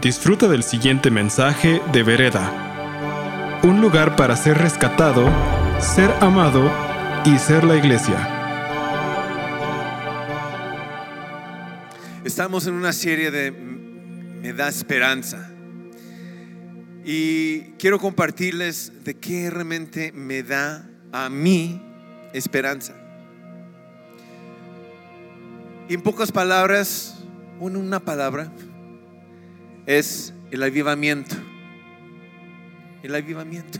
Disfruta del siguiente mensaje de Vereda. Un lugar para ser rescatado, ser amado y ser la iglesia. Estamos en una serie de Me da esperanza. Y quiero compartirles de qué realmente me da a mí esperanza. Y en pocas palabras, una palabra, es el avivamiento. El avivamiento.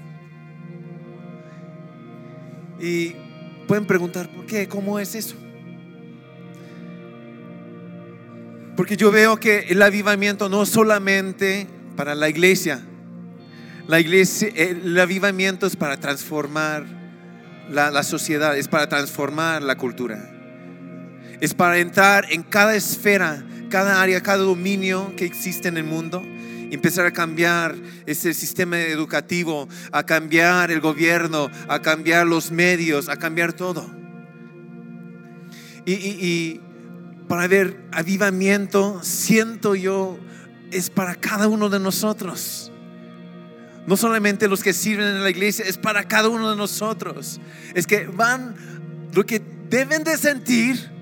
Y pueden preguntar, ¿por qué? ¿Cómo es eso? Porque yo veo que el avivamiento no solamente para la iglesia, la iglesia, el avivamiento es para transformar la, la sociedad, es para transformar la cultura, es para entrar en cada esfera cada área, cada dominio que existe en el mundo y empezar a cambiar ese sistema educativo, a cambiar el gobierno, a cambiar los medios, a cambiar todo. Y, para ver avivamiento, siento yo, es para cada uno de nosotros. No solamente los que sirven en la iglesia, es para cada uno de nosotros. Es que van, lo que deben de sentir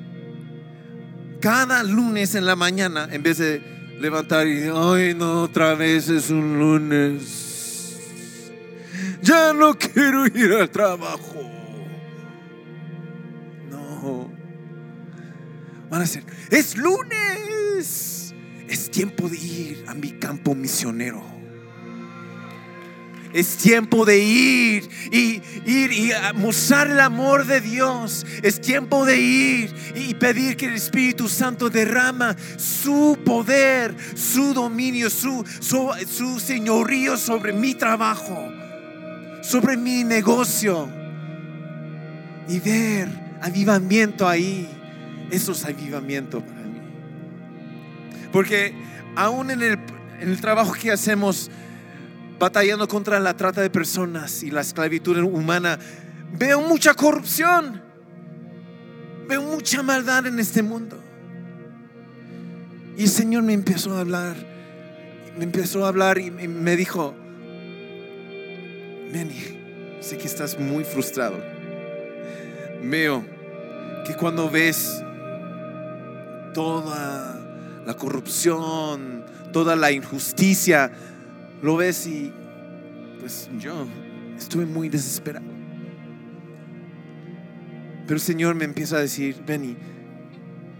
cada lunes en la mañana, en vez de levantar y ay no, otra vez es un lunes. Ya no quiero ir al trabajo. No. Van a ser, es lunes. Es tiempo de ir a mi campo misionero. Es tiempo de ir y ir y mostrar el amor de Dios. Es tiempo de ir y pedir que el Espíritu Santo derrama su poder, su dominio, su, su, señorío sobre mi trabajo, sobre mi negocio. Y ver avivamiento ahí. Eso es avivamiento para mí. Porque aún en el, en el trabajo que hacemos, batallando contra la trata de personas y la esclavitud humana, veo mucha corrupción, veo mucha maldad en este mundo. Y el Señor me empezó a hablar, me empezó a hablar y me dijo, Manny, sé que estás muy frustrado. Veo que cuando ves toda la corrupción, toda la injusticia, lo ves y pues yo estuve muy desesperado. Pero el Señor me empieza a decir, Benny,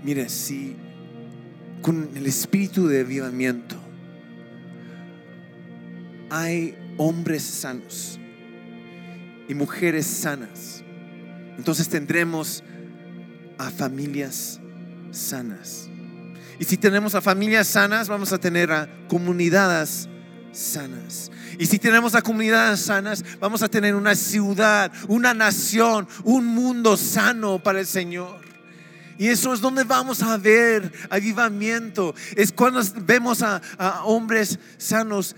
mire, si con el espíritu de avivamiento hay hombres sanos y mujeres sanas, entonces tendremos a familias sanas. Y si tenemos a familias sanas, vamos a tener a comunidades sanas. Y si tenemos a comunidades sanas, vamos a tener una ciudad, una nación, un mundo sano para el Señor. Y eso es donde vamos a ver avivamiento. Es cuando vemos a, a hombres sanos,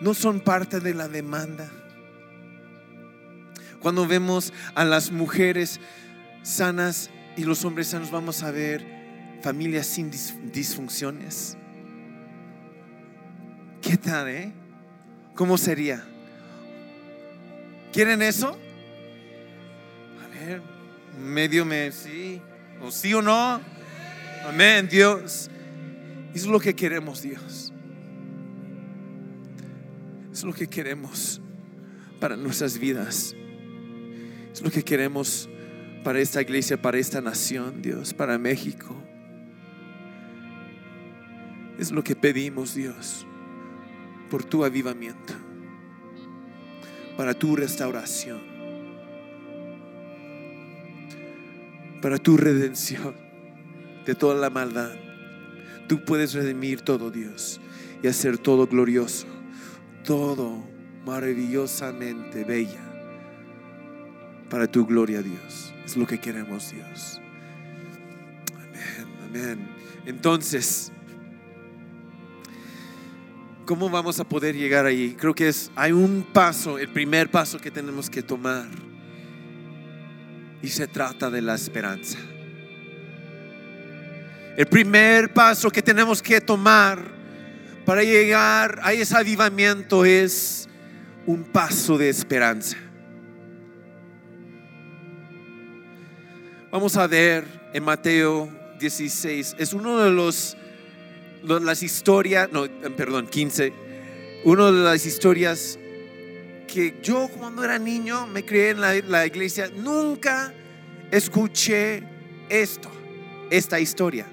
no son parte de la demanda. Cuando vemos a las mujeres sanas y los hombres sanos, vamos a ver familias sin disfunciones. ¿Qué tal, eh? ¿Cómo sería? ¿Quieren eso? A ver, medio me, sí, o sí o no. Amén, Dios. Es lo que queremos, Dios. Es lo que queremos para nuestras vidas. Es lo que queremos para esta iglesia, para esta nación, Dios, para México. Es lo que pedimos, Dios por tu avivamiento, para tu restauración, para tu redención de toda la maldad. Tú puedes redimir todo, Dios, y hacer todo glorioso, todo maravillosamente bella para tu gloria, Dios. Es lo que queremos, Dios. Amén, amén. Entonces, ¿Cómo vamos a poder llegar ahí? Creo que es, hay un paso, el primer paso que tenemos que tomar. Y se trata de la esperanza. El primer paso que tenemos que tomar para llegar a ese avivamiento es un paso de esperanza. Vamos a ver en Mateo 16, es uno de los las historias, no, perdón, 15, una de las historias que yo cuando era niño me crié en la, la iglesia, nunca escuché esto, esta historia.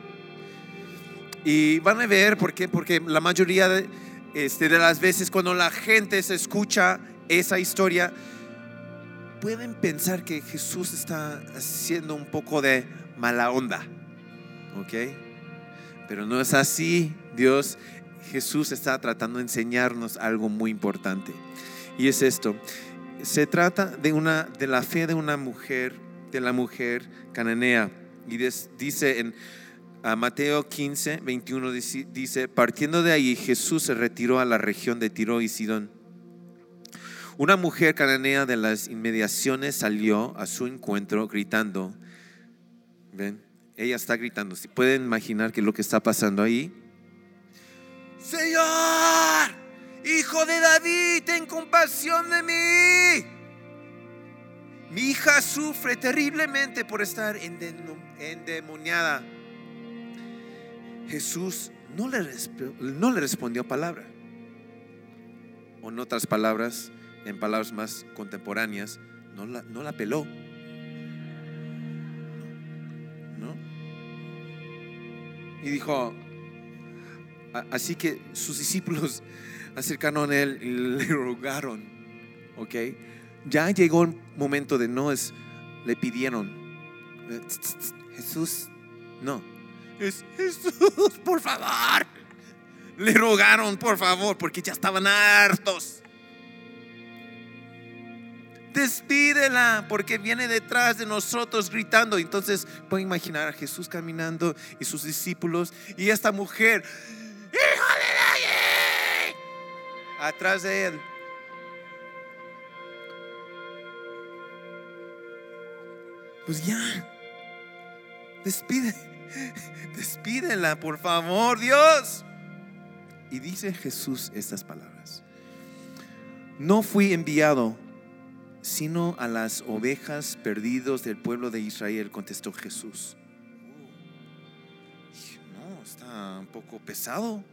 Y van a ver por qué, porque la mayoría de, este, de las veces cuando la gente se escucha esa historia, pueden pensar que Jesús está haciendo un poco de mala onda. ¿Ok? Pero no es así. Dios, Jesús está tratando de enseñarnos algo muy importante. Y es esto. Se trata de, una, de la fe de una mujer, de la mujer cananea. Y dice en Mateo 15, 21, dice, partiendo de ahí Jesús se retiró a la región de Tiro y Sidón. Una mujer cananea de las inmediaciones salió a su encuentro gritando. ¿Ven? Ella está gritando. Si pueden imaginar que lo que está pasando ahí. Señor, hijo de David, ten compasión de mí. Mi hija sufre terriblemente por estar endemoniada. Jesús no le, respondió palabra. O en otras palabras, en palabras más contemporáneas, no la peló. Y dijo, así que sus discípulos acercaron a él y le rogaron, ¿ok? Ya llegó el momento de no es, le pidieron, Jesús, no, es Jesús, por favor. Le rogaron, por favor, porque ya estaban hartos despídela porque viene detrás de nosotros gritando. Entonces pueden imaginar a Jesús caminando y sus discípulos y esta mujer, hijo de David, atrás de él. Pues ya, despide, despídela, por favor, Dios. Y dice Jesús estas palabras. No fui enviado sino a las ovejas perdidos del pueblo de Israel, contestó Jesús. No, está un poco pesado,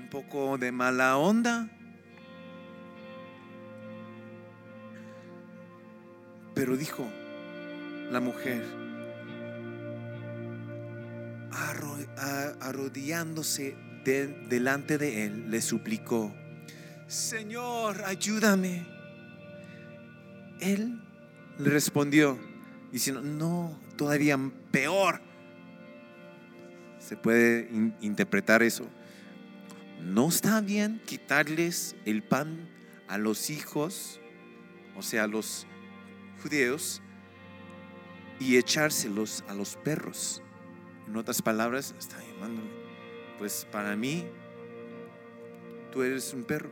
un poco de mala onda. Pero dijo la mujer, arrodillándose delante de él, le suplicó, Señor, ayúdame. Él le respondió diciendo, no, todavía peor. Se puede interpretar eso. No está bien quitarles el pan a los hijos, o sea, a los judíos, y echárselos a los perros. En otras palabras, está llamando, pues para mí, tú eres un perro.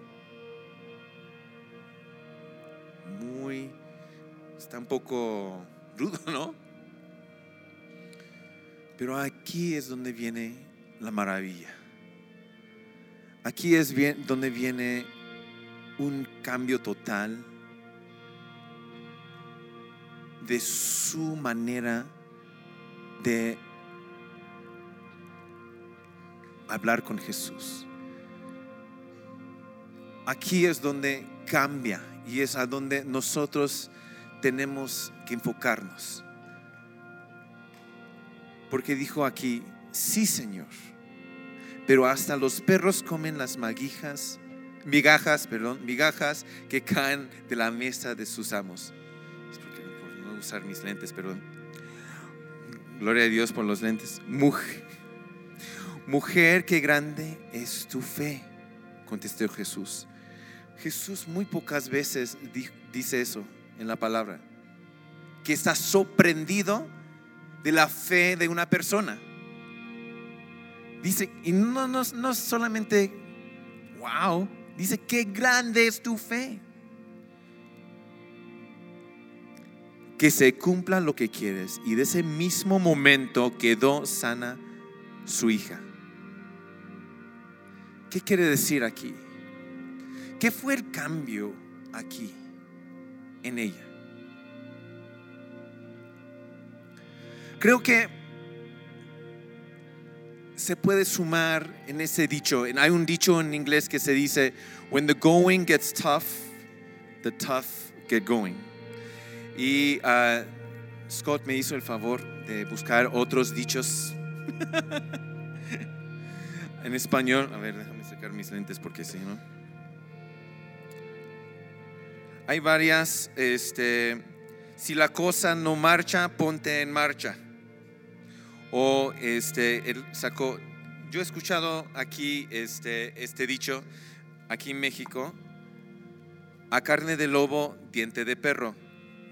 Está un poco rudo, ¿no? Pero aquí es donde viene la maravilla. Aquí es donde viene un cambio total de su manera de hablar con Jesús. Aquí es donde cambia y es a donde nosotros tenemos que enfocarnos. Porque dijo aquí, sí Señor, pero hasta los perros comen las maguijas, migajas, perdón, migajas que caen de la mesa de sus amos. Es porque por no usar mis lentes, perdón. Gloria a Dios por los lentes. Mujer, mujer, qué grande es tu fe, contestó Jesús. Jesús muy pocas veces dice eso en la palabra, que está sorprendido de la fe de una persona. Dice, y no, no, no solamente, wow, dice, qué grande es tu fe. Que se cumpla lo que quieres. Y de ese mismo momento quedó sana su hija. ¿Qué quiere decir aquí? ¿Qué fue el cambio aquí en ella? Creo que se puede sumar en ese dicho. Hay un dicho en inglés que se dice, when the going gets tough, the tough get going. Y uh, Scott me hizo el favor de buscar otros dichos en español. A ver, déjame sacar mis lentes porque si no. Hay varias, este, si la cosa no marcha, ponte en marcha. O este, él sacó, yo he escuchado aquí este, este dicho, aquí en México, a carne de lobo, diente de perro.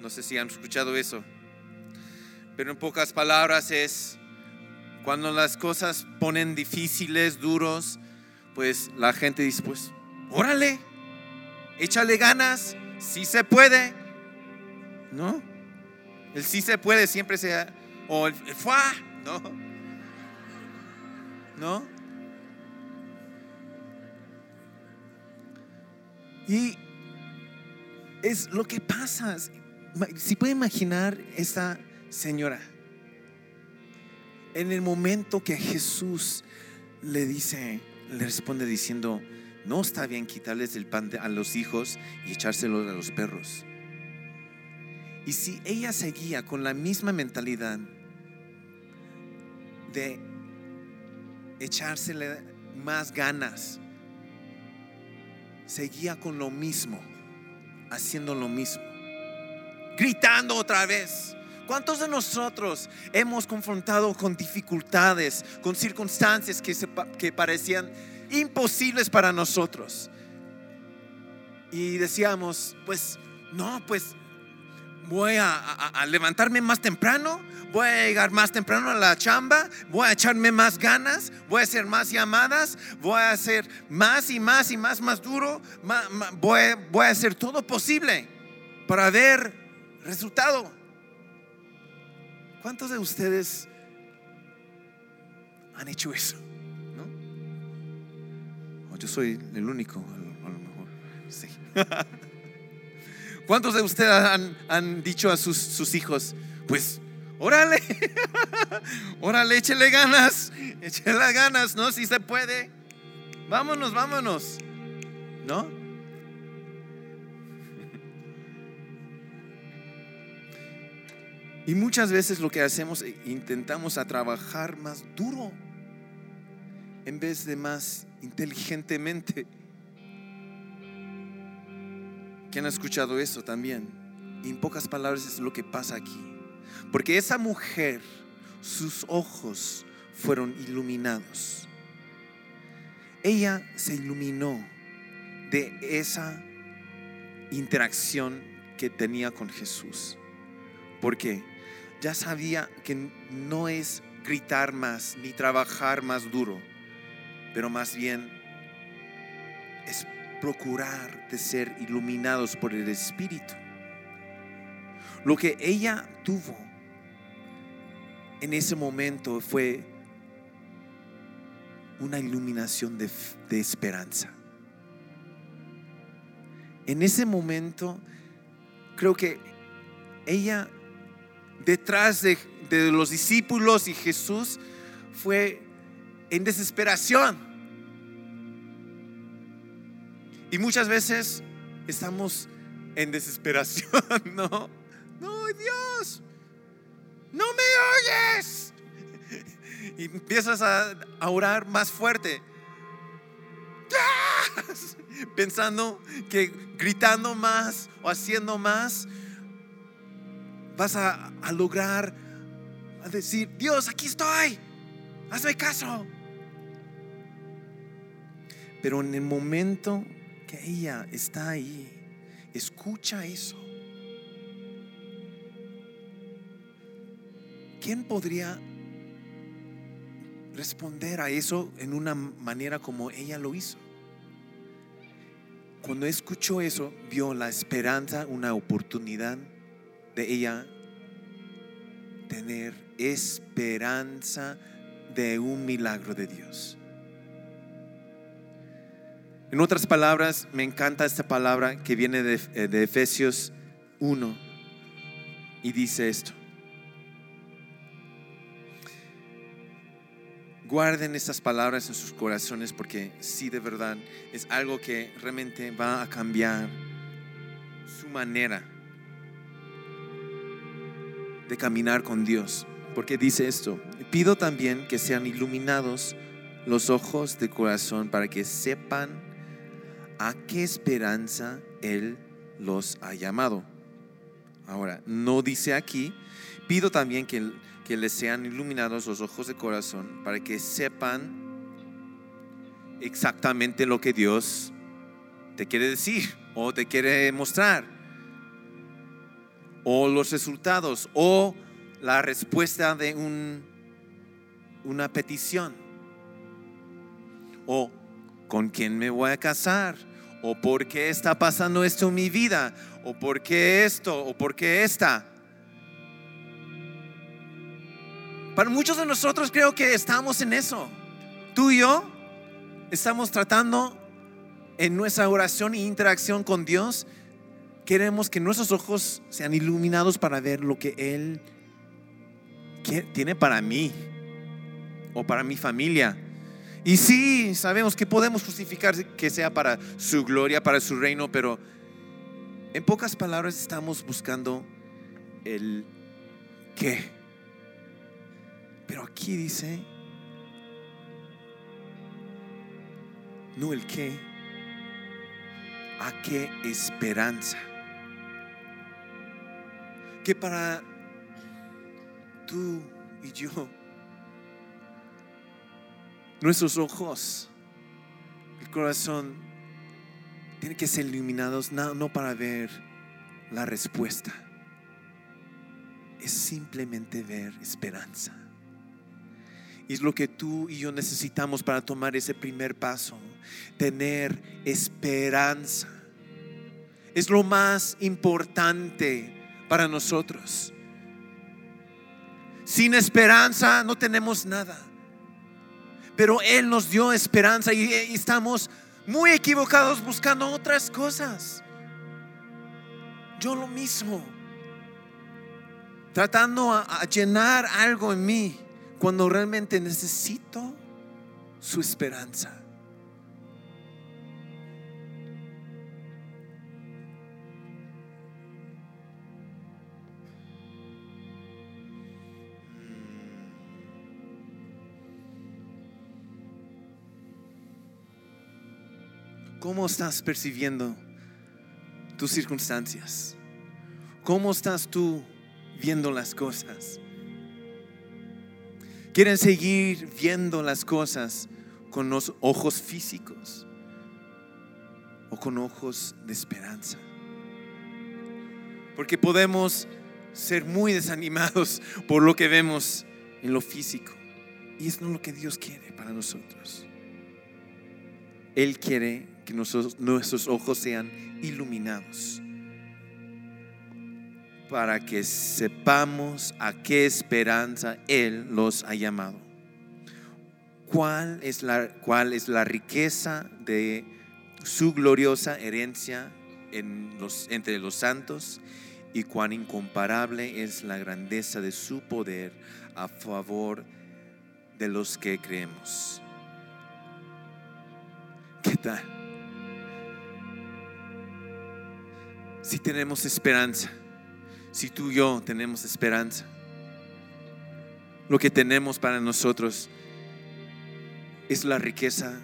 No sé si han escuchado eso. Pero en pocas palabras es, cuando las cosas ponen difíciles, duros, pues la gente dice, pues, órale, échale ganas, si se puede. ¿No? El sí se puede siempre sea, o el, fuá, ¿no? ¿No? Y es lo que pasa. Si puede imaginar esta señora, en el momento que Jesús le dice, le responde diciendo, no está bien quitarles el pan a los hijos y echárselo a los perros. Y si ella seguía con la misma mentalidad de echársele más ganas, seguía con lo mismo, haciendo lo mismo, gritando otra vez. ¿Cuántos de nosotros hemos confrontado con dificultades, con circunstancias que, que parecían imposibles para nosotros? Y decíamos, pues no, pues voy a, levantarme más temprano, voy a llegar más temprano a la chamba, voy a echarme más ganas, voy a hacer más llamadas, voy a hacer más y más y más, más duro, voy, voy a hacer todo posible para ver resultado. ¿Cuántos de ustedes han hecho eso? Yo soy el único, a lo mejor. Sí. ¿Cuántos de ustedes han, dicho a sus, hijos, pues, órale, órale, échele ganas, échele ganas, ¿no? Si se puede. Vámonos, vámonos, ¿no? Y muchas veces lo que hacemos, e intentamos a trabajar más duro en vez de más inteligentemente. ¿Quién ha escuchado eso también? Y en pocas palabras es lo que pasa aquí. Porque esa mujer, sus ojos fueron iluminados. Ella se iluminó de esa interacción que tenía con Jesús. Porque ya sabía que no es gritar más ni trabajar más duro, pero más bien es procurar de ser iluminados por el Espíritu. Lo que ella tuvo en ese momento fue una iluminación de, esperanza. En ese momento, creo que ella, detrás de, de los discípulos y Jesús, fue en desesperación y muchas veces estamos en desesperación, ¿no? No, Dios, no me oyes. Y empiezas a, orar más fuerte. Pensando que gritando más o haciendo más, vas a, a lograr a decir, Dios, aquí estoy, hazme caso. Pero en el momento ella está ahí. Escucha eso. ¿Quién podría responder a eso en una manera como ella lo hizo? Cuando escuchó eso, vio la esperanza, una oportunidad de ella tener esperanza de un milagro de Dios. En otras palabras, me encanta esta palabra que viene de, eh, Efesios 1 y dice esto. Guarden estas palabras en sus corazones porque sí de verdad es algo que realmente va a cambiar su manera de caminar con Dios. Porque dice esto, pido también que sean iluminados los ojos de corazón para que sepan a qué esperanza Él los ha llamado. Ahora, no dice aquí, pido también que, que les sean iluminados los ojos de corazón para que sepan exactamente lo que Dios te quiere decir o te quiere mostrar o los resultados o la respuesta de un, una petición o con quién me voy a casar o por qué está pasando esto en mi vida o por qué esto o por qué esta. Para muchos de nosotros creo que estamos en eso. Tú y yo estamos tratando en nuestra oración e interacción con Dios queremos que nuestros ojos sean iluminados para ver lo que Él tiene para mí o para mi familia. Y sí, sabemos que podemos justificar que sea para su gloria, para su reino, pero en pocas palabras estamos buscando el qué. Pero aquí dice, no el qué, a qué esperanza que para tú y yo, nuestros ojos, el corazón, tienen que ser iluminados no, no para ver la respuesta, es simplemente ver esperanza. Y es lo que tú y yo necesitamos para tomar ese primer paso, tener esperanza. Es lo más importante para nosotros. Sin esperanza no tenemos nada. Pero Él nos dio esperanza y, estamos muy equivocados buscando otras cosas. Yo lo mismo. Tratando a llenar algo en mí cuando realmente necesito su esperanza. ¿Cómo estás percibiendo tus circunstancias? ¿Cómo estás tú viendo las cosas? ¿Quieren seguir viendo las cosas con los ojos físicos o con ojos de esperanza? Porque podemos ser muy desanimados por lo que vemos en lo físico. Y es no lo que Dios quiere para nosotros. Él quiere que nuestros, ojos sean iluminados para que sepamos a qué esperanza Él los ha llamado. ¿Cuál es la, cuál es la riqueza de su gloriosa herencia en los, entre los santos y cuán incomparable es la grandeza de su poder a favor de los que creemos? ¿Qué tal? Si tenemos esperanza, si tú y yo tenemos esperanza, lo que tenemos para nosotros es la riqueza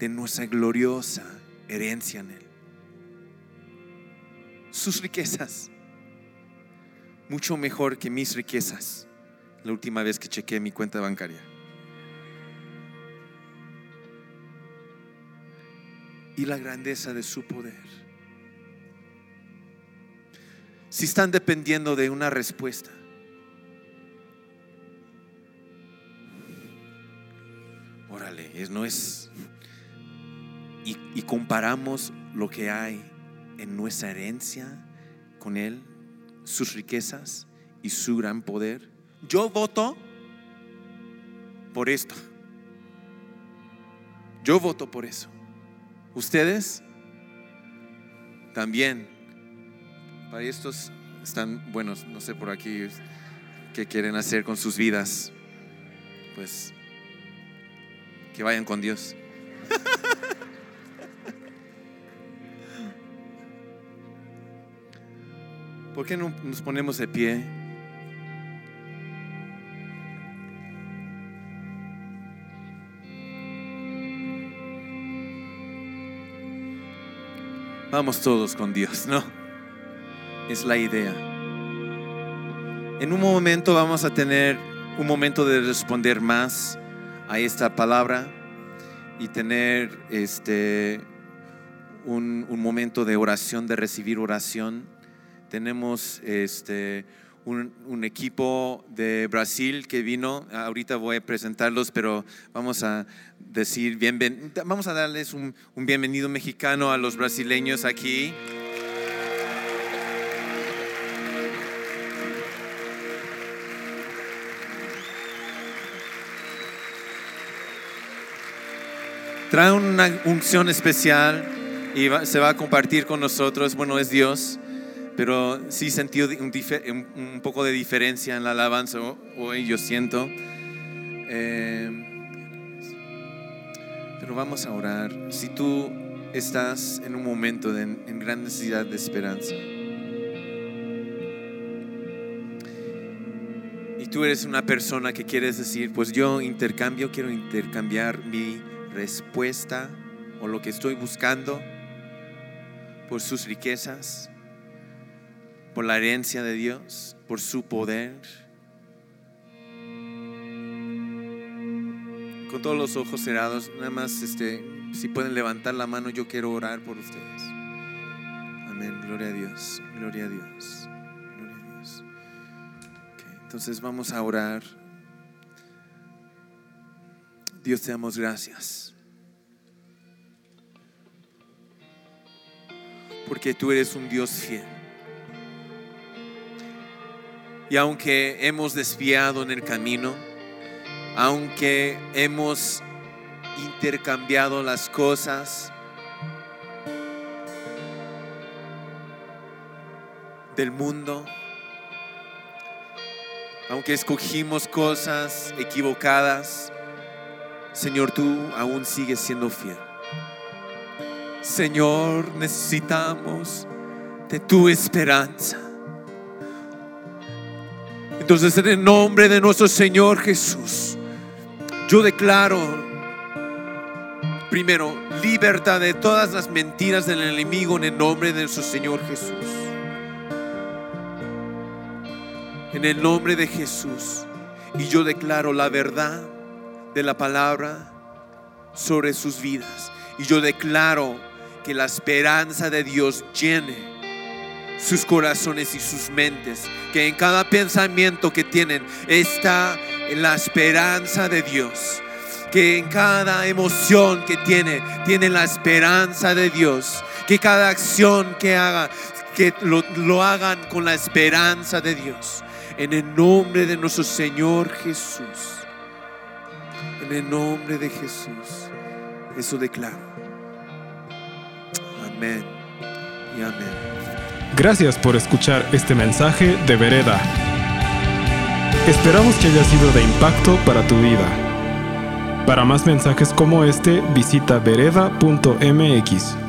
de nuestra gloriosa herencia en Él. Sus riquezas, mucho mejor que mis riquezas, la última vez que chequeé mi cuenta bancaria. Y la grandeza de su poder si están dependiendo de una respuesta. Órale, no es... Y, y comparamos lo que hay en nuestra herencia con Él, sus riquezas y su gran poder. Yo voto por esto. Yo voto por eso. ¿Ustedes? También. Para estos están buenos, no sé por aquí qué quieren hacer con sus vidas. Pues que vayan con Dios. ¿Por qué no nos ponemos de pie? Vamos todos con Dios, ¿no? Es la idea. En un momento vamos a tener un momento de responder más a esta palabra y tener este un, un momento de oración, de recibir oración. Tenemos este un, equipo de Brasil que vino. Ahorita voy a presentarlos, pero vamos a decir bienven, vamos a darles un, un bienvenido mexicano a los brasileños aquí. Trae una unción especial y va, se va a compartir con nosotros. Bueno, es Dios, pero sí sentí un, un, un poco de diferencia en la alabanza hoy, yo siento. Eh, pero vamos a orar. Si tú estás en un momento de, en gran necesidad de esperanza y tú eres una persona que quieres decir, pues yo intercambio, quiero intercambiar mi respuesta o lo que estoy buscando por sus riquezas, por la herencia de Dios, por su poder. Con todos los ojos cerrados, nada más este, si pueden levantar la mano, yo quiero orar por ustedes. Amén, gloria a Dios, gloria a Dios, gloria a Dios. Entonces vamos a orar. Dios te damos gracias. Porque tú eres un Dios fiel. Y aunque hemos desviado en el camino, aunque hemos intercambiado las cosas del mundo, aunque escogimos cosas equivocadas, Señor, tú aún sigues siendo fiel. Señor, necesitamos de tu esperanza. Entonces, en el nombre de nuestro Señor Jesús, yo declaro, primero, libertad de todas las mentiras del enemigo en el nombre de nuestro Señor Jesús. En el nombre de Jesús. Y yo declaro la verdad de la palabra sobre sus vidas. Y yo declaro que la esperanza de Dios llene sus corazones y sus mentes. Que en cada pensamiento que tienen está la esperanza de Dios. Que en cada emoción que tiene, tiene la esperanza de Dios. Que cada acción que haga, que lo, lo hagan con la esperanza de Dios. En el nombre de nuestro Señor Jesús. En el nombre de Jesús. Eso declaro. Amén y amén. Gracias por escuchar este mensaje de Vereda. Esperamos que haya sido de impacto para tu vida. Para más mensajes como este, visita vereda.mx.